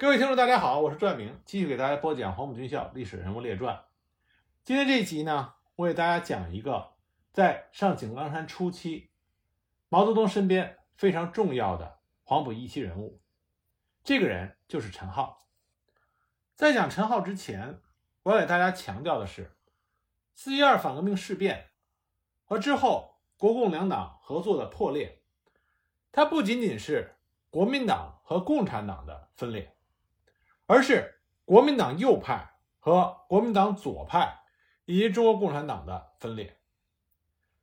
各位听众，大家好，我是转明，继续给大家播讲《黄埔军校历史人物列传》。今天这一集呢，我给大家讲一个在上井冈山初期，毛泽东身边非常重要的黄埔一期人物。这个人就是陈浩。在讲陈浩之前，我要给大家强调的是，四一二反革命事变和之后国共两党合作的破裂，它不仅仅是国民党和共产党的分裂。而是国民党右派和国民党左派以及中国共产党的分裂。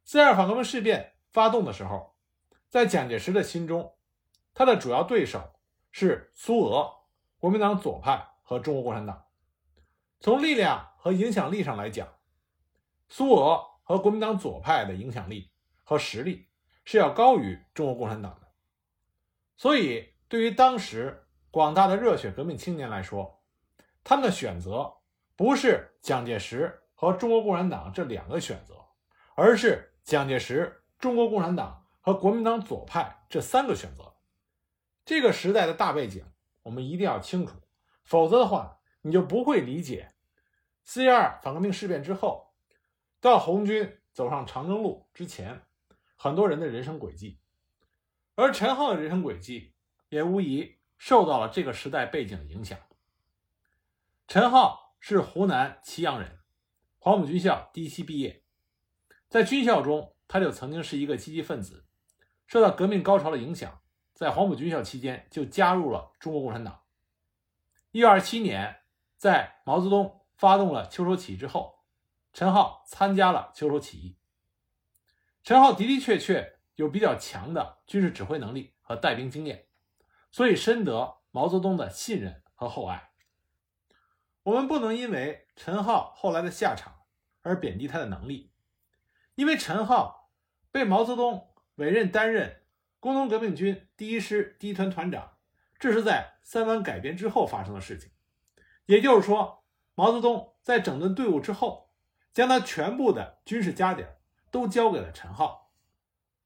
四二反革命事变发动的时候，在蒋介石的心中，他的主要对手是苏俄、国民党左派和中国共产党。从力量和影响力上来讲，苏俄和国民党左派的影响力和实力是要高于中国共产党的。所以，对于当时，广大的热血革命青年来说，他们的选择不是蒋介石和中国共产党这两个选择，而是蒋介石、中国共产党和国民党左派这三个选择。这个时代的大背景，我们一定要清楚，否则的话，你就不会理解四一二反革命事变之后，到红军走上长征路之前，很多人的人生轨迹。而陈浩的人生轨迹，也无疑。受到了这个时代背景的影响。陈浩是湖南祁阳人，黄埔军校第一期毕业，在军校中他就曾经是一个积极分子，受到革命高潮的影响，在黄埔军校期间就加入了中国共产党。一九二七年，在毛泽东发动了秋收起义之后，陈浩参加了秋收起义。陈浩的的确确有比较强的军事指挥能力和带兵经验。所以深得毛泽东的信任和厚爱。我们不能因为陈浩后来的下场而贬低他的能力，因为陈浩被毛泽东委任担任工农革命军第一师第一团团长，这是在三湾改编之后发生的事情。也就是说，毛泽东在整顿队伍之后，将他全部的军事家底都交给了陈浩。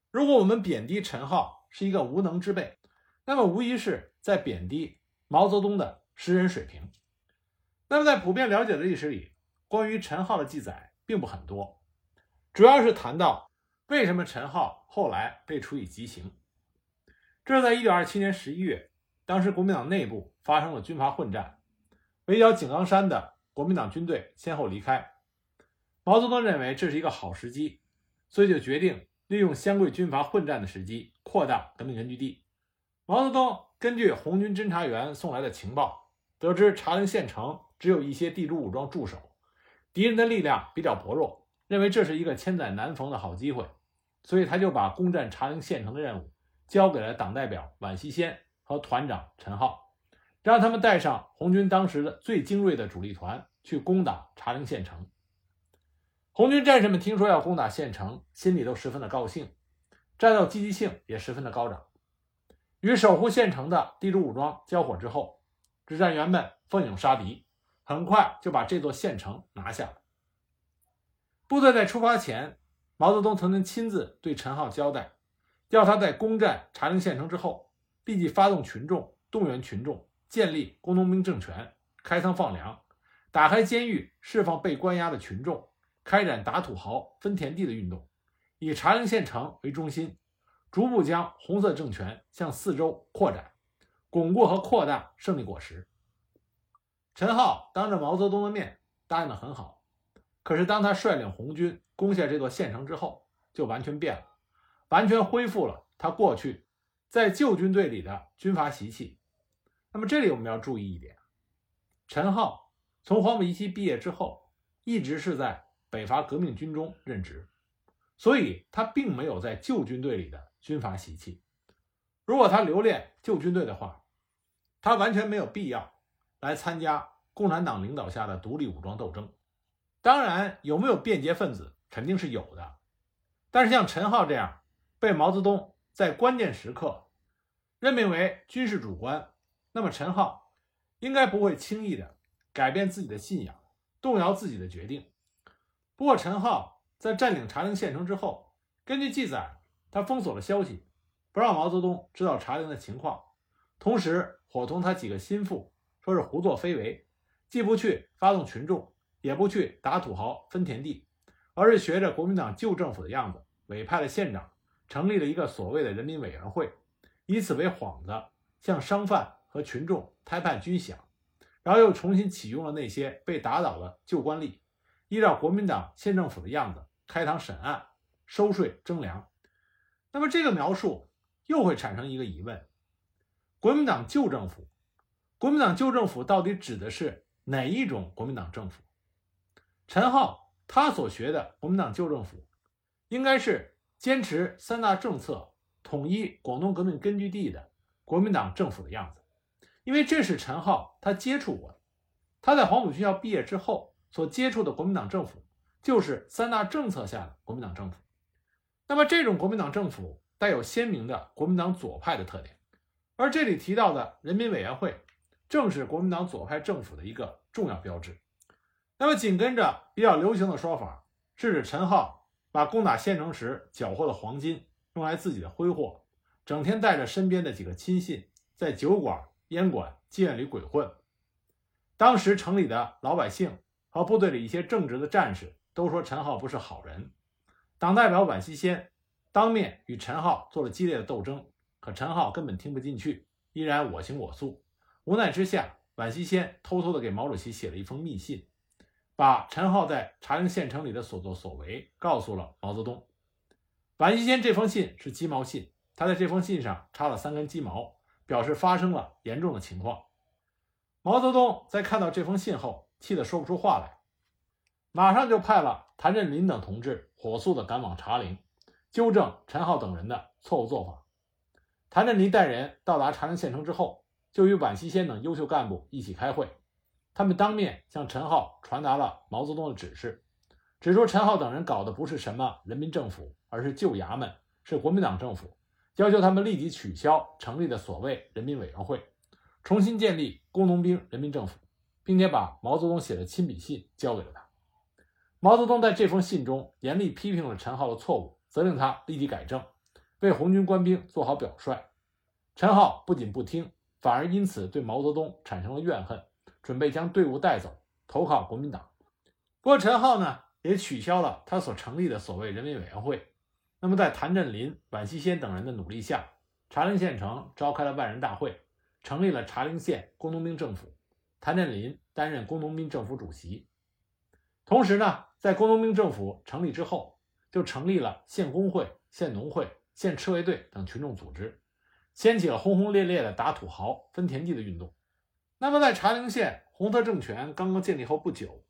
如果我们贬低陈浩是一个无能之辈，那么无疑是在贬低毛泽东的识人水平。那么在普遍了解的历史里，关于陈浩的记载并不很多，主要是谈到为什么陈浩后来被处以极刑。这是在一九二七年十一月，当时国民党内部发生了军阀混战，围剿井冈山的国民党军队先后离开。毛泽东认为这是一个好时机，所以就决定利用湘桂军阀混战的时机，扩大革命根据地。毛泽东根据红军侦察员送来的情报，得知茶陵县城只有一些地主武装驻守，敌人的力量比较薄弱，认为这是一个千载难逢的好机会，所以他就把攻占茶陵县城的任务交给了党代表宛希先和团长陈浩，让他们带上红军当时的最精锐的主力团去攻打茶陵县城。红军战士们听说要攻打县城，心里都十分的高兴，战斗积极性也十分的高涨。与守护县城的地主武装交火之后，指战员们奋勇杀敌，很快就把这座县城拿下了。部队在出发前，毛泽东曾经亲自对陈浩交代，要他在攻占茶陵县城之后，立即发动群众，动员群众，建立工农兵政权，开仓放粮，打开监狱，释放被关押的群众，开展打土豪、分田地的运动，以茶陵县城为中心。逐步将红色政权向四周扩展，巩固和扩大胜利果实。陈浩当着毛泽东的面答应的很好，可是当他率领红军攻下这座县城之后，就完全变了，完全恢复了他过去在旧军队里的军阀习气。那么这里我们要注意一点：陈浩从黄埔一期毕业之后，一直是在北伐革命军中任职，所以他并没有在旧军队里的。军阀习气，如果他留恋旧军队的话，他完全没有必要来参加共产党领导下的独立武装斗争。当然，有没有便捷分子，肯定是有的。但是像陈浩这样被毛泽东在关键时刻任命为军事主官，那么陈浩应该不会轻易的改变自己的信仰，动摇自己的决定。不过，陈浩在占领茶陵县城之后，根据记载。他封锁了消息，不让毛泽东知道茶陵的情况，同时伙同他几个心腹说是胡作非为，既不去发动群众，也不去打土豪分田地，而是学着国民党旧政府的样子，委派了县长成立了一个所谓的人民委员会，以此为幌子，向商贩和群众摊派军饷，然后又重新启用了那些被打倒的旧官吏，依照国民党县政府的样子开堂审案、收税征粮。那么这个描述又会产生一个疑问：国民党旧政府，国民党旧政府到底指的是哪一种国民党政府？陈浩他所学的国民党旧政府，应该是坚持三大政策、统一广东革命根据地的国民党政府的样子，因为这是陈浩他接触过的。他在黄埔军校毕业之后所接触的国民党政府，就是三大政策下的国民党政府。那么，这种国民党政府带有鲜明的国民党左派的特点，而这里提到的人民委员会，正是国民党左派政府的一个重要标志。那么，紧跟着比较流行的说法，是指陈浩把攻打县城时缴获的黄金用来自己的挥霍，整天带着身边的几个亲信在酒馆、烟馆、妓院里鬼混。当时城里的老百姓和部队里一些正直的战士都说陈浩不是好人。党代表宛希先当面与陈浩做了激烈的斗争，可陈浩根本听不进去，依然我行我素。无奈之下，宛希先偷偷的给毛主席写了一封密信，把陈浩在茶陵县城里的所作所为告诉了毛泽东。宛希先这封信是鸡毛信，他在这封信上插了三根鸡毛，表示发生了严重的情况。毛泽东在看到这封信后，气得说不出话来，马上就派了谭震林等同志。火速的赶往茶陵，纠正陈浩等人的错误做法。谭震林带人到达茶陵县城之后，就与宛西先等优秀干部一起开会。他们当面向陈浩传达了毛泽东的指示，指出陈浩等人搞的不是什么人民政府，而是旧衙门，是国民党政府，要求他们立即取消成立的所谓人民委员会，重新建立工农兵人民政府，并且把毛泽东写的亲笔信交给了他。毛泽东在这封信中严厉批评了陈浩的错误，责令他立即改正，为红军官兵做好表率。陈浩不仅不听，反而因此对毛泽东产生了怨恨，准备将队伍带走，投靠国民党。不过陈浩呢，也取消了他所成立的所谓人民委员会。那么，在谭震林、宛西先等人的努力下，茶陵县城召开了万人大会，成立了茶陵县工农兵政府，谭震林担任工农兵政府主席。同时呢，在工农兵政府成立之后，就成立了县工会、县农会、县赤卫队等群众组织，掀起了轰轰烈烈的打土豪、分田地的运动。那么，在茶陵县红色政权刚刚建立后不久，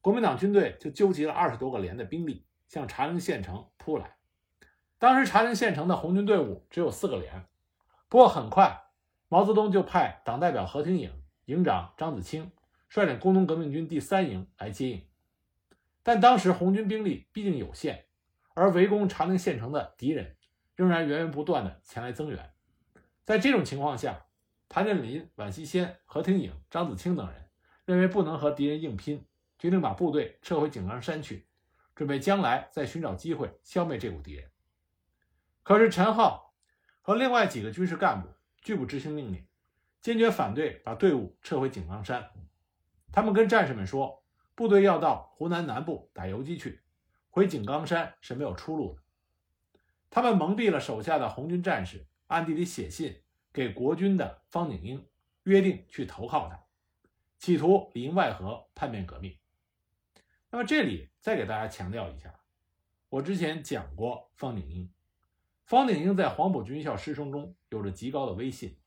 国民党军队就纠集了二十多个连的兵力向茶陵县城扑来。当时茶陵县城的红军队伍只有四个连，不过很快，毛泽东就派党代表何挺颖、营长张子清率领工农革命军第三营来接应。但当时红军兵力毕竟有限，而围攻茶陵县城的敌人仍然源源不断的前来增援。在这种情况下，谭震林、宛西先、何挺颖、张子清等人认为不能和敌人硬拼，决定把部队撤回井冈山去，准备将来再寻找机会消灭这股敌人。可是陈浩和另外几个军事干部拒不执行命令，坚决反对把队伍撤回井冈山。他们跟战士们说。部队要到湖南南部打游击去，回井冈山是没有出路的。他们蒙蔽了手下的红军战士，暗地里写信给国军的方鼎英，约定去投靠他，企图里应外合叛变革命。那么这里再给大家强调一下，我之前讲过方鼎英，方鼎英在黄埔军校师生中有着极高的威信，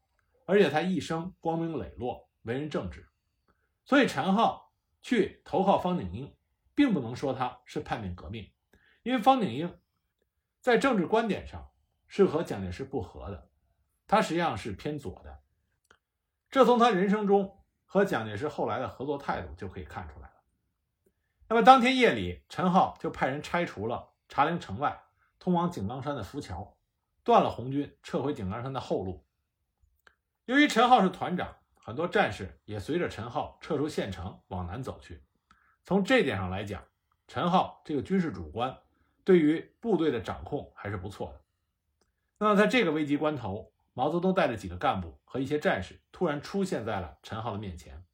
而且他一生光明磊落，为人正直，所以陈浩。去投靠方鼎英，并不能说他是叛变革命，因为方鼎英在政治观点上是和蒋介石不合的，他实际上是偏左的。这从他人生中和蒋介石后来的合作态度就可以看出来了。那么当天夜里，陈浩就派人拆除了茶陵城外通往井冈山的浮桥，断了红军撤回井冈山的后路。由于陈浩是团长。很多战士也随着陈浩撤出县城往南走去。从这点上来讲，陈浩这个军事主官对于部队的掌控还是不错的。那么在这个危急关头，毛泽东带着几个干部和一些战士突然出现在了陈浩的面前，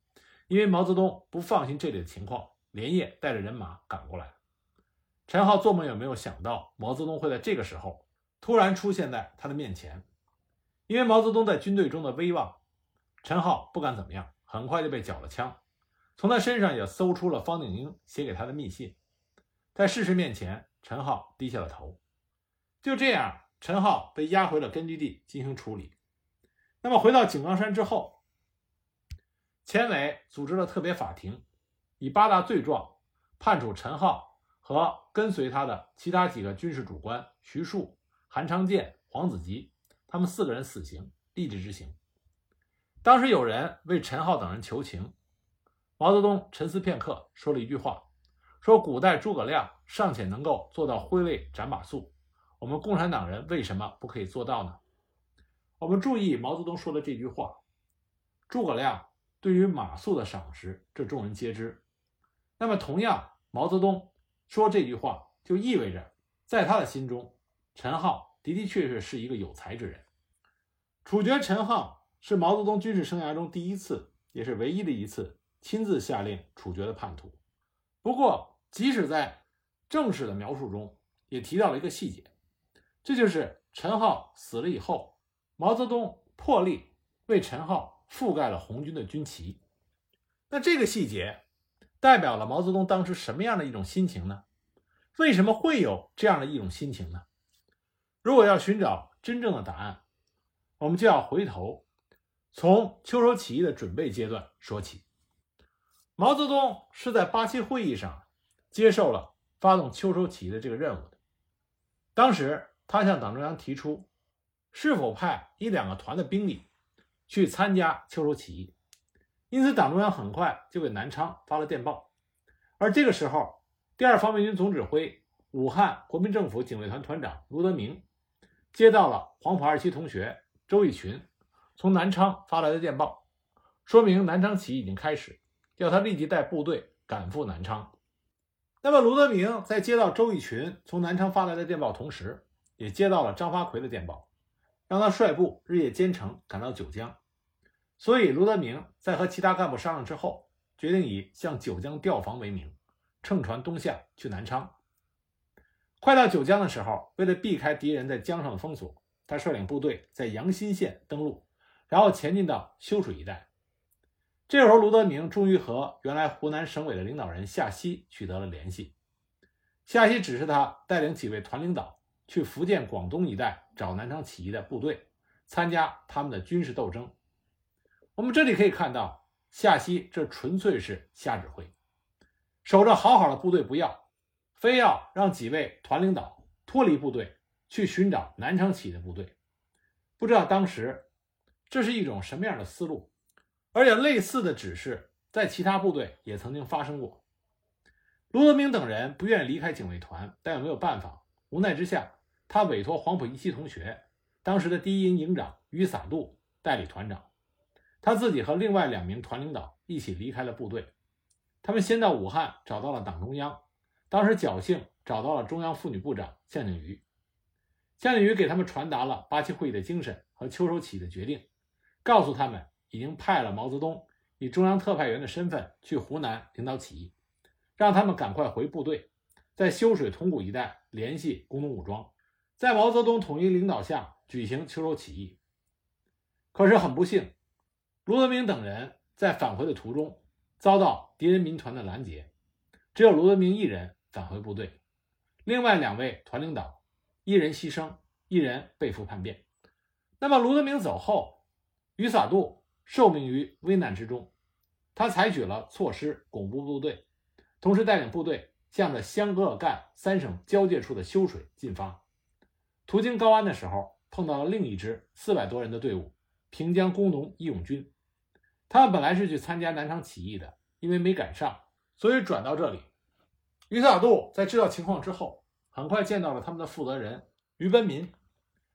因为毛泽东不放心这里的情况，连夜带着人马赶过来。陈浩做梦也没有想到毛泽东会在这个时候突然出现在他的面前，因为毛泽东在军队中的威望，陈浩不敢怎么样，很快就被缴了枪。从他身上也搜出了方鼎英写给他的密信，在事实面前，陈浩低下了头。就这样，陈浩被押回了根据地进行处理。那么回到井冈山之后，前委组织了特别法庭，以八大罪状判处陈浩和跟随他的其他几个军事主官徐庶、韩昌建、黄子吉他们四个人死刑，立即执行。当时有人为陈浩等人求情。毛泽东沉思片刻，说了一句话：“说古代诸葛亮尚且能够做到挥泪斩马谡，我们共产党人为什么不可以做到呢？”我们注意毛泽东说的这句话：“诸葛亮对于马谡的赏识，这众人皆知。”那么，同样，毛泽东说这句话，就意味着在他的心中，陈浩的的确确是一个有才之人。处决陈浩是毛泽东军事生涯中第一次，也是唯一的一次。亲自下令处决的叛徒。不过，即使在正史的描述中，也提到了一个细节，这就是陈浩死了以后，毛泽东破例为陈浩覆盖了红军的军旗。那这个细节代表了毛泽东当时什么样的一种心情呢？为什么会有这样的一种心情呢？如果要寻找真正的答案，我们就要回头从秋收起义的准备阶段说起。毛泽东是在八七会议上接受了发动秋收起义的这个任务的。当时他向党中央提出，是否派一两个团的兵力去参加秋收起义。因此，党中央很快就给南昌发了电报。而这个时候，第二方面军总指挥、武汉国民政府警卫团团长卢德铭接到了黄埔二期同学周逸群从南昌发来的电报，说明南昌起义已经开始。要他立即带部队赶赴南昌。那么，卢德铭在接到周逸群从南昌发来的电报同时，也接到了张发奎的电报，让他率部日夜兼程赶到九江。所以，卢德铭在和其他干部商量之后，决定以向九江调防为名，乘船东下去南昌。快到九江的时候，为了避开敌人在江上的封锁，他率领部队在阳新县登陆，然后前进到修水一带。这时候，卢德铭终于和原来湖南省委的领导人夏曦取得了联系。夏曦指示他带领几位团领导去福建、广东一带找南昌起义的部队，参加他们的军事斗争。我们这里可以看到，夏曦这纯粹是瞎指挥，守着好好的部队不要，非要让几位团领导脱离部队去寻找南昌起义的部队。不知道当时这是一种什么样的思路。而且类似的指示在其他部队也曾经发生过。卢德铭等人不愿意离开警卫团，但又没有办法，无奈之下，他委托黄埔一期同学，当时的第一营营长于洒度代理团长，他自己和另外两名团领导一起离开了部队。他们先到武汉找到了党中央，当时侥幸找到了中央妇女部长向景瑜，向景瑜给他们传达了八七会议的精神和秋收起义的决定，告诉他们。已经派了毛泽东以中央特派员的身份去湖南领导起义，让他们赶快回部队，在修水铜鼓一带联系工农武装，在毛泽东统一领导下举行秋收起义。可是很不幸，卢德铭等人在返回的途中遭到敌人民团的拦截，只有卢德铭一人返回部队，另外两位团领导一人牺牲，一人被俘叛变。那么卢德铭走后，于洒度。受命于危难之中，他采取了措施巩固部队，同时带领部队向着湘鄂赣三省交界处的修水进发。途经高安的时候，碰到了另一支四百多人的队伍——平江工农义勇军。他们本来是去参加南昌起义的，因为没赶上，所以转到这里。于萨度在知道情况之后，很快见到了他们的负责人于奔民，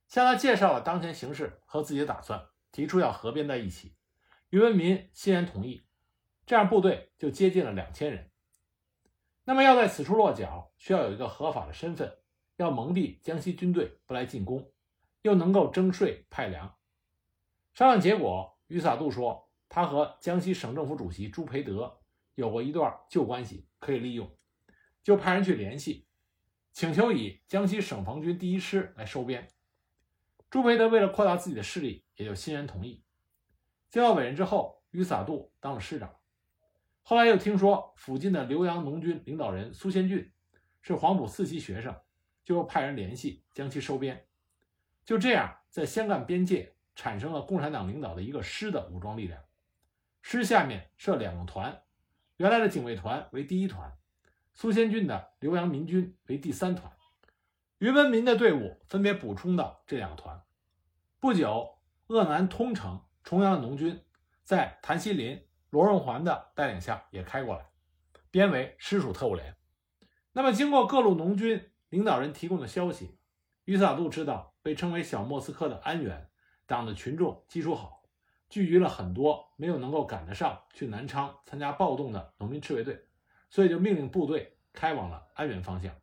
向他介绍了当前形势和自己的打算，提出要合编在一起。于文民欣然同意，这样部队就接近了两千人。那么要在此处落脚，需要有一个合法的身份，要蒙蔽江西军队不来进攻，又能够征税派粮，商量结果，于洒度说他和江西省政府主席朱培德有过一段旧关系，可以利用，就派人去联系，请求以江西省防军第一师来收编。朱培德为了扩大自己的势力，也就欣然同意。接到委任之后，于萨杜当了师长。后来又听说附近的浏阳农军领导人苏先俊是黄埔四期学生，就又派人联系将其收编。就这样，在湘赣边界产生了共产党领导的一个师的武装力量。师下面设两个团，原来的警卫团为第一团，苏先俊的浏阳民军为第三团。于文民的队伍分别补充到这两个团。不久，鄂南通城、重阳的农军在谭锡林。罗荣桓的带领下也开过来，编为师属特务连。那么，经过各路农军领导人提供的消息，于萨杜知道被称为“小莫斯科”的安源党的群众基础好，聚集了很多没有能够赶得上去南昌参加暴动的农民赤卫队，所以就命令部队开往了安源方向。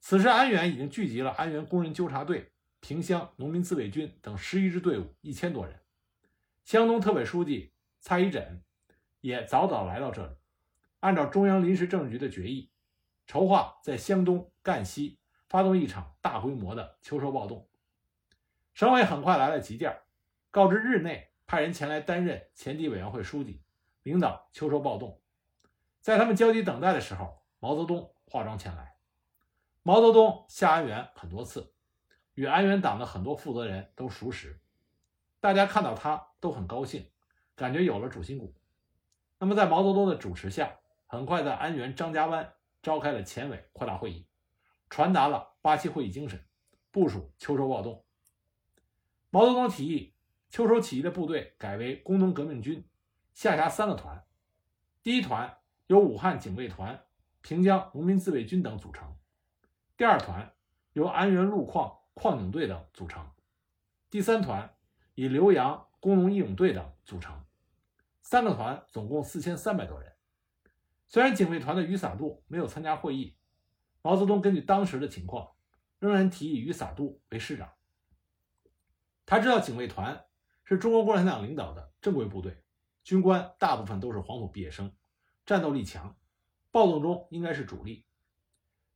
此时，安源已经聚集了安源工人纠察队、萍乡农民自卫军等十一支队伍一千多人，湘东特委书记。蔡一枕也早早来到这里，按照中央临时政治局的决议，筹划在湘东、赣西发动一场大规模的秋收暴动。省委很快来了急件，告知日内派人前来担任前敌委员会书记，领导秋收暴动。在他们焦急等待的时候，毛泽东化妆前来。毛泽东下安源很多次，与安源党的很多负责人都熟识，大家看到他都很高兴。感觉有了主心骨，那么在毛泽东的主持下，很快在安源张家湾召开了前委扩大会议，传达了八七会议精神，部署秋收暴动。毛泽东提议，秋收起义的部队改为工农革命军，下辖三个团，第一团由武汉警卫团、平江农民自卫军等组成，第二团由安源路矿矿警队等组成，第三团以浏阳工农义勇队等组成。三个团总共四千三百多人。虽然警卫团的余洒度没有参加会议，毛泽东根据当时的情况，仍然提议余洒度为师长。他知道警卫团是中国共产党领导的正规部队，军官大部分都是黄埔毕业生，战斗力强，暴动中应该是主力。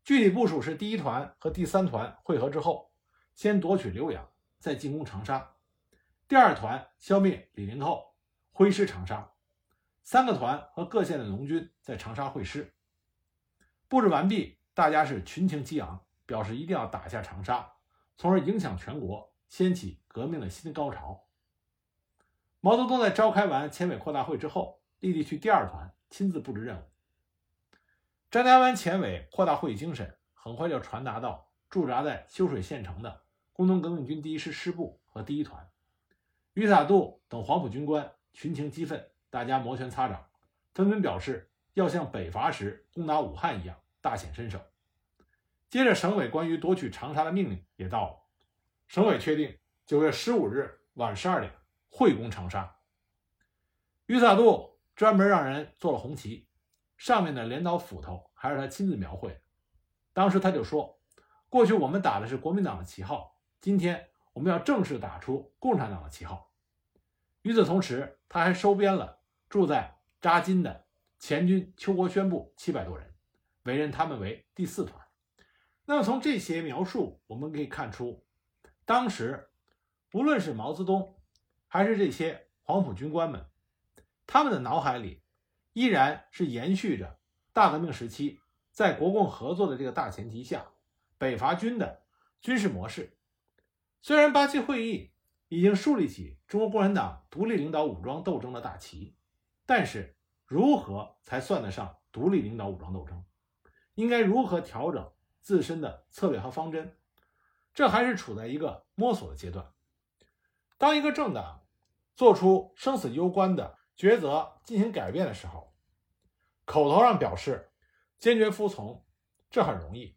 具体部署是：第一团和第三团会合之后，先夺取浏阳，再进攻长沙；第二团消灭李林后。挥师长沙，三个团和各县的农军在长沙会师。布置完毕，大家是群情激昂，表示一定要打下长沙，从而影响全国，掀起革命的新高潮。毛泽东在召开完前委扩大会之后，立即去第二团亲自布置任务。张家湾前委扩大会议精神很快就传达到驻扎在修水县城的工农革命军第一师师部和第一团，于洒度等黄埔军官。群情激愤，大家摩拳擦掌，纷纷表示要像北伐时攻打武汉一样大显身手。接着，省委关于夺取长沙的命令也到了，省委确定九月十五日晚十二点会攻长沙。于洒度专门让人做了红旗，上面的镰刀斧头还是他亲自描绘。当时他就说：“过去我们打的是国民党的旗号，今天我们要正式打出共产党的旗号。”与此同时，他还收编了住在扎金的前军邱国宣部七百多人，委任他们为第四团。那么从这些描述，我们可以看出，当时无论是毛泽东，还是这些黄埔军官们，他们的脑海里依然是延续着大革命时期在国共合作的这个大前提下，北伐军的军事模式。虽然八七会议。已经树立起中国共产党独立领导武装斗争的大旗，但是如何才算得上独立领导武装斗争？应该如何调整自身的策略和方针？这还是处在一个摸索的阶段。当一个政党做出生死攸关的抉择进行改变的时候，口头上表示坚决服从，这很容易。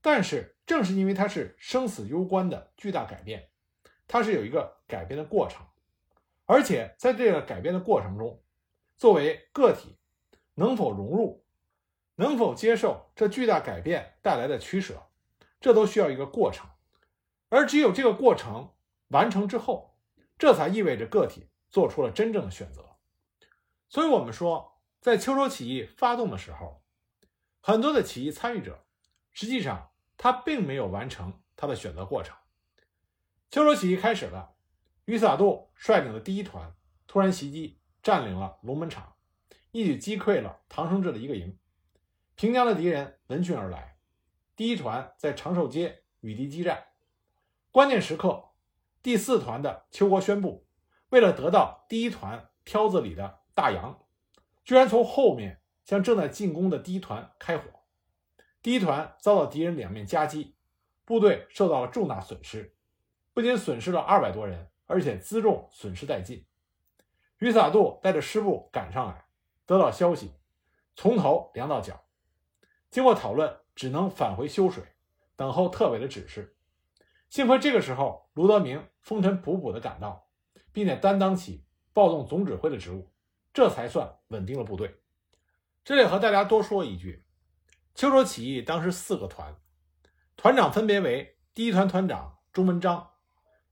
但是正是因为它是生死攸关的巨大改变。它是有一个改变的过程，而且在这个改变的过程中，作为个体能否融入，能否接受这巨大改变带来的取舍，这都需要一个过程。而只有这个过程完成之后，这才意味着个体做出了真正的选择。所以，我们说，在秋收起义发动的时候，很多的起义参与者，实际上他并没有完成他的选择过程。秋收起义开始了，于萨杜率领的第一团突然袭击，占领了龙门场，一举击溃了唐生智的一个营。平江的敌人闻讯而来，第一团在长寿街与敌激战。关键时刻，第四团的邱国宣布，为了得到第一团挑子里的大洋，居然从后面向正在进攻的第一团开火。第一团遭到敌人两面夹击，部队受到了重大损失。不仅损失了二百多人，而且辎重损失殆尽。于萨杜带着师部赶上来，得到消息，从头凉到脚。经过讨论，只能返回修水，等候特委的指示。幸亏这个时候，卢德明风尘仆仆地赶到，并且担当起暴动总指挥的职务，这才算稳定了部队。这里和大家多说一句：秋收起义当时四个团，团长分别为第一团团长钟文章。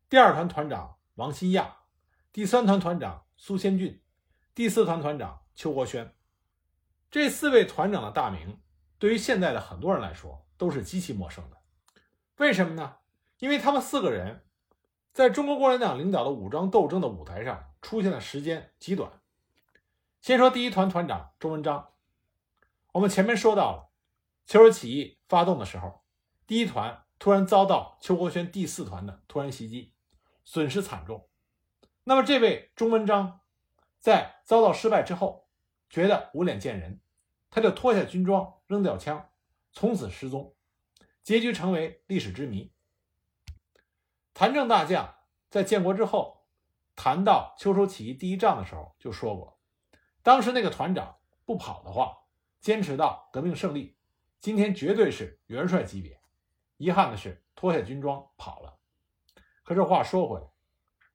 第二团团长王新亚，第三团团长苏先俊，第四团团长邱国轩。这四位团长的大名，对于现在的很多人来说都是极其陌生的。为什么呢？因为他们四个人在中国共产党领导的武装斗争的舞台上出现的时间极短。先说第一团团长钟文章，我们前面说到了，秋收起义发动的时候，第一团突然遭到邱国轩第四团的突然袭击。损失惨重，那么这位钟文章在遭到失败之后，觉得无脸见人，他就脱下军装，扔掉枪，从此失踪，结局成为历史之谜。谭政大将在建国之后谈到秋收起义第一仗的时候就说过，当时那个团长不跑的话，坚持到革命胜利，今天绝对是元帅级别。遗憾的是，脱下军装跑了。可是话说回来，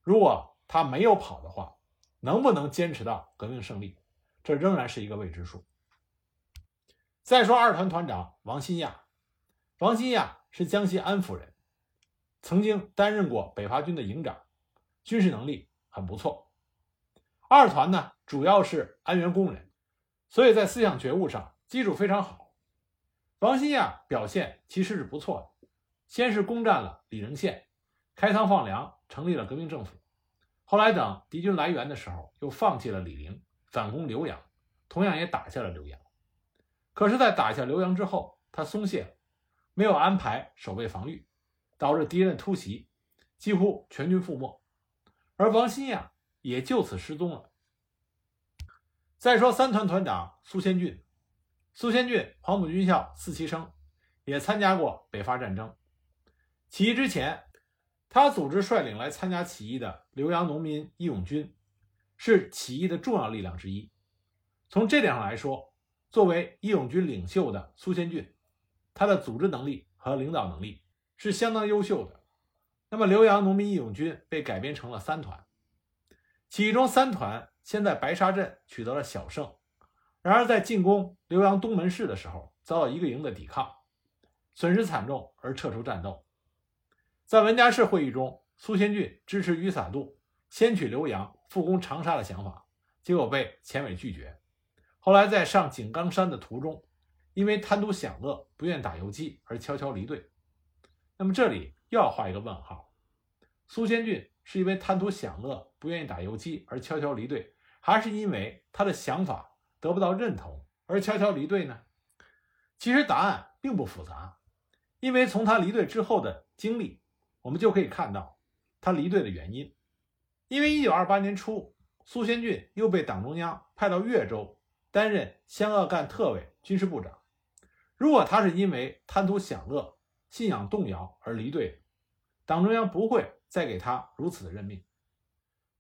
如果他没有跑的话，能不能坚持到革命胜利，这仍然是一个未知数。再说二团团长王新亚，王新亚是江西安抚人，曾经担任过北伐军的营长，军事能力很不错。二团呢，主要是安源工人，所以在思想觉悟上基础非常好。王新亚表现其实是不错的，先是攻占了李仁县。开仓放粮，成立了革命政府。后来等敌军来援的时候，又放弃了李陵，反攻浏阳，同样也打下了浏阳。可是，在打下浏阳之后，他松懈了，没有安排守备防御，导致敌人的突袭，几乎全军覆没。而王新亚也就此失踪了。再说三团团长苏先俊，苏先俊黄埔军校四期生，也参加过北伐战争。起义之前。他组织率领来参加起义的浏阳农民义勇军，是起义的重要力量之一。从这点上来说，作为义勇军领袖的苏先俊，他的组织能力和领导能力是相当优秀的。那么，浏阳农民义勇军被改编成了三团，其中三团先在白沙镇取得了小胜，然而在进攻浏阳东门市的时候，遭到一个营的抵抗，损失惨重而撤出战斗。在文家市会议中，苏先俊支持于洒度先取浏阳，复攻长沙的想法，结果被前委拒绝。后来在上井冈山的途中，因为贪图享乐，不愿打游击而悄悄离队。那么这里又要画一个问号：苏先俊是因为贪图享乐，不愿意打游击而悄悄离队，还是因为他的想法得不到认同而悄悄离队呢？其实答案并不复杂，因为从他离队之后的经历。我们就可以看到他离队的原因，因为一九二八年初，苏先俊又被党中央派到越州担任湘鄂赣特委军事部长。如果他是因为贪图享乐、信仰动摇而离队，党中央不会再给他如此的任命。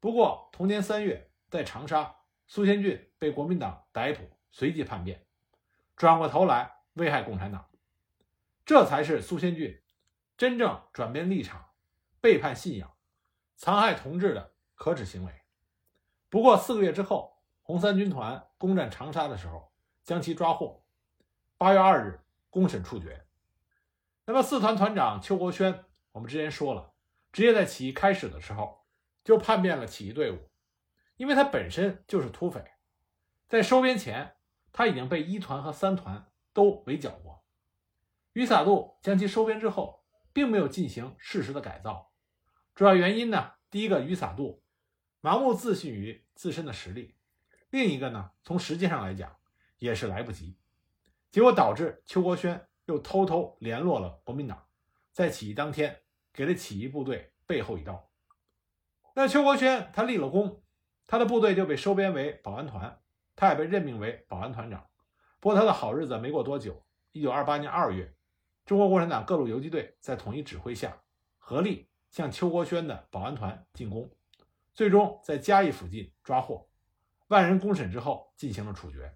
不过同年三月，在长沙，苏先俊被国民党逮捕，随即叛变，转过头来危害共产党，这才是苏先俊。真正转变立场、背叛信仰、残害同志的可耻行为。不过四个月之后，红三军团攻占长沙的时候，将其抓获。八月二日，公审处决。那么四团团长邱国轩，我们之前说了，直接在起义开始的时候就叛变了起义队伍，因为他本身就是土匪，在收编前他已经被一团和三团都围剿过。于萨度将其收编之后，并没有进行适时的改造，主要原因呢，第一个于萨度盲目自信于自身的实力，另一个呢，从时间上来讲也是来不及，结果导致邱国轩又偷偷联络了国民党，在起义当天给了起义部队背后一刀。那邱国轩他立了功，他的部队就被收编为保安团，他也被任命为保安团长。不过他的好日子没过多久，一九二八年二月，中国共产党各路游击队在统一指挥下，合力向邱国轩的保安团进攻，最终在嘉义附近抓获，万人公审之后进行了处决。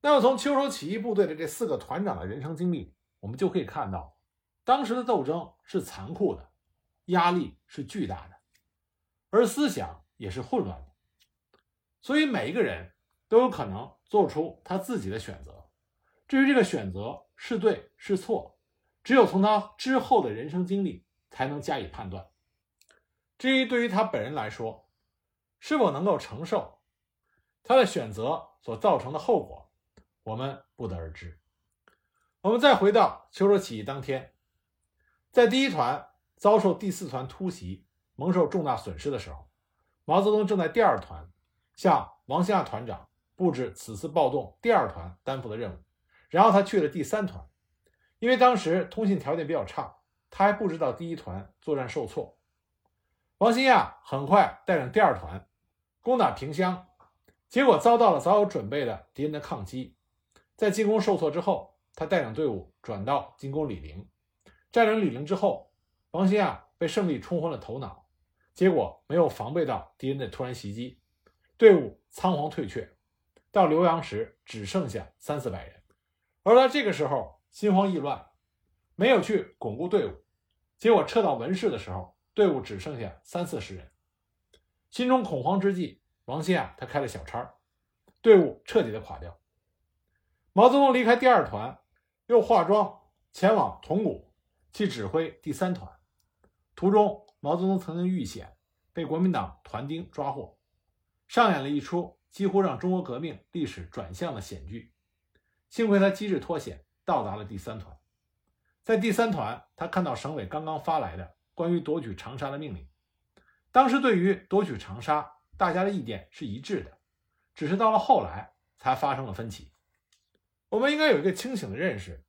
那么从秋收起义部队的这四个团长的人生经历，我们就可以看到，当时的斗争是残酷的，压力是巨大的，而思想也是混乱的，所以每一个人都有可能做出他自己的选择。至于这个选择是对是错，只有从他之后的人生经历才能加以判断。至于对于他本人来说，是否能够承受他的选择所造成的后果？我们不得而知。我们再回到秋收起义当天，在第一团遭受第四团突袭，蒙受重大损失的时候，毛泽东正在第二团向王兴亚团长布置此次暴动第二团担负的任务，然后他去了第三团，因为当时通信条件比较差，他还不知道第一团作战受挫。王兴亚很快带领第二团攻打萍乡，结果遭到了早有准备的敌人的抗击。在进攻受挫之后，他带领队伍转到进攻李陵，占领李陵之后，王兴啊被胜利冲昏了头脑，结果没有防备到敌人的突然袭击，队伍仓皇退却，到浏阳时只剩下三四百人。而他这个时候心慌意乱，没有去巩固队伍，结果撤到文市的时候，队伍只剩下三四十人。心中恐慌之际，王兴啊他开了小差，队伍彻底的垮掉。毛泽东离开第二团，又化妆前往铜鼓去指挥第三团。途中，毛泽东曾经遇险，被国民党团丁抓获，上演了一出几乎让中国革命历史转向的险剧。幸亏他机智脱险，到达了第三团。在第三团，他看到省委刚刚发来的关于夺取长沙的命令。当时对于夺取长沙，大家的意见是一致的，只是到了后来才发生了分歧。我们应该有一个清醒的认识：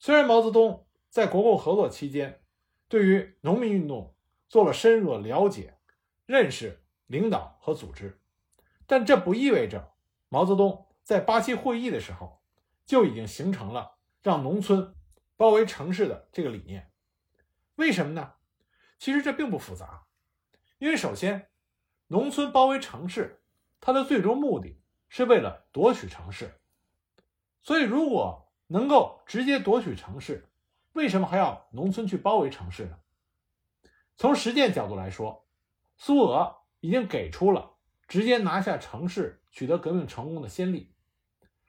虽然毛泽东在国共合作期间对于农民运动做了深入的了解、认识、领导和组织，但这不意味着毛泽东在八七会议的时候就已经形成了让农村包围城市的这个理念。为什么呢？其实这并不复杂，因为首先，农村包围城市，它的最终目的是为了夺取城市。所以，如果能够直接夺取城市，为什么还要农村去包围城市呢？从实践角度来说，苏俄已经给出了直接拿下城市、取得革命成功的先例。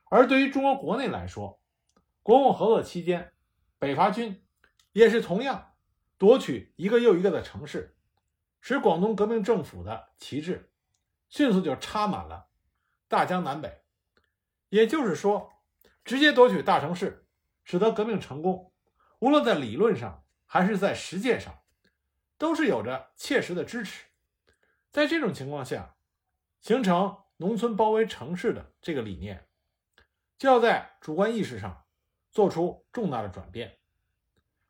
而对于中国国内来说，国共合作期间，北伐军也是同样夺取一个又一个的城市，使广东革命政府的旗帜迅速就插满了大江南北。也就是说。直接夺取大城市，使得革命成功，无论在理论上还是在实践上，都是有着切实的支持。在这种情况下，形成农村包围城市的这个理念，就要在主观意识上做出重大的转变，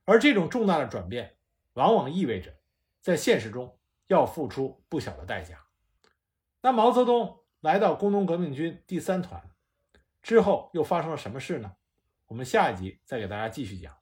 而这种重大的转变，往往意味着在现实中要付出不小的代价。那毛泽东来到工农革命军第三团。之后又发生了什么事呢？我们下一集再给大家继续讲。